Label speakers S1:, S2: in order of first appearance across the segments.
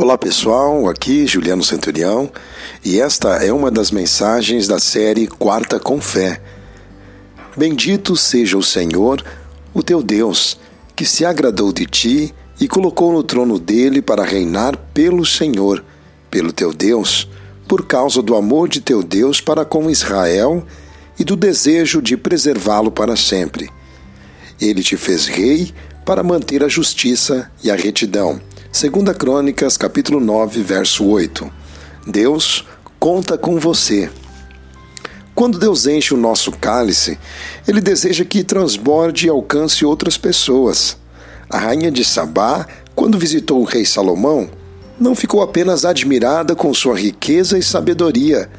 S1: Olá pessoal, aqui Juliano Centurião e esta é uma das mensagens da série Quarta com Fé. Bendito seja o Senhor, o teu Deus, que se agradou de ti e colocou no trono dele para reinar pelo Senhor, pelo teu Deus, por causa do amor de teu Deus para com Israel e do desejo de preservá-lo para sempre. Ele te fez rei para manter a justiça e a retidão Segunda Crônicas, capítulo 9, verso 8. Deus conta com você. Quando Deus enche o nosso cálice, ele deseja que transborde e alcance outras pessoas. A rainha de Sabá, quando visitou o rei Salomão, não ficou apenas admirada com sua riqueza e sabedoria,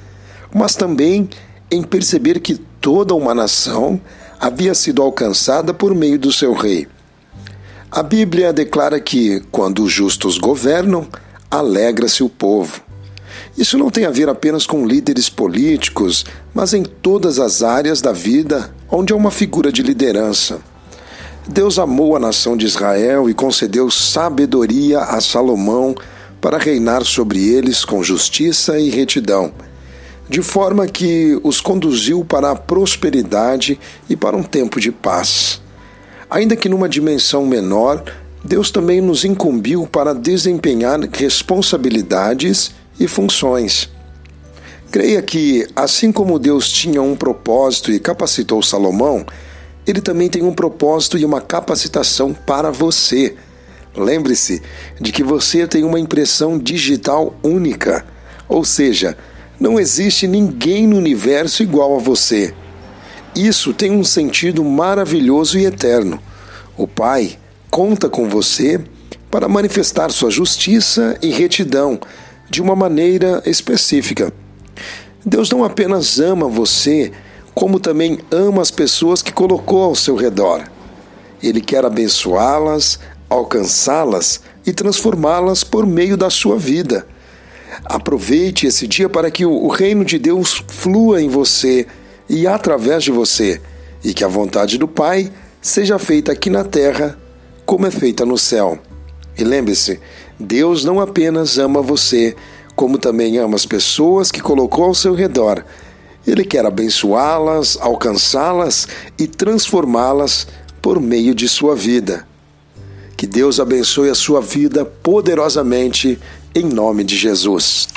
S1: mas também em perceber que toda uma nação havia sido alcançada por meio do seu rei. A Bíblia declara que, quando os justos governam, alegra-se o povo. Isso não tem a ver apenas com líderes políticos, mas em todas as áreas da vida onde há uma figura de liderança. Deus amou a nação de Israel e concedeu sabedoria a Salomão para reinar sobre eles com justiça e retidão, de forma que os conduziu para a prosperidade e para um tempo de paz. Ainda que numa dimensão menor, Deus também nos incumbiu para desempenhar responsabilidades e funções. Creia que, assim como Deus tinha um propósito e capacitou Salomão, ele também tem um propósito e uma capacitação para você. Lembre-se de que você tem uma impressão digital única, ou seja, não existe ninguém no universo igual a você. Isso tem um sentido maravilhoso e eterno. O Pai conta com você para manifestar sua justiça e retidão de uma maneira específica. Deus não apenas ama você, como também ama as pessoas que colocou ao seu redor. Ele quer abençoá-las, alcançá-las e transformá-las por meio da sua vida. Aproveite esse dia para que o reino de Deus flua em você e através de você, e que a vontade do Pai seja feita aqui na terra como é feita no céu. E lembre-se, Deus não apenas ama você, como também ama as pessoas que colocou ao seu redor. Ele quer abençoá-las, alcançá-las e transformá-las por meio de sua vida. Que Deus abençoe a sua vida poderosamente, em nome de Jesus.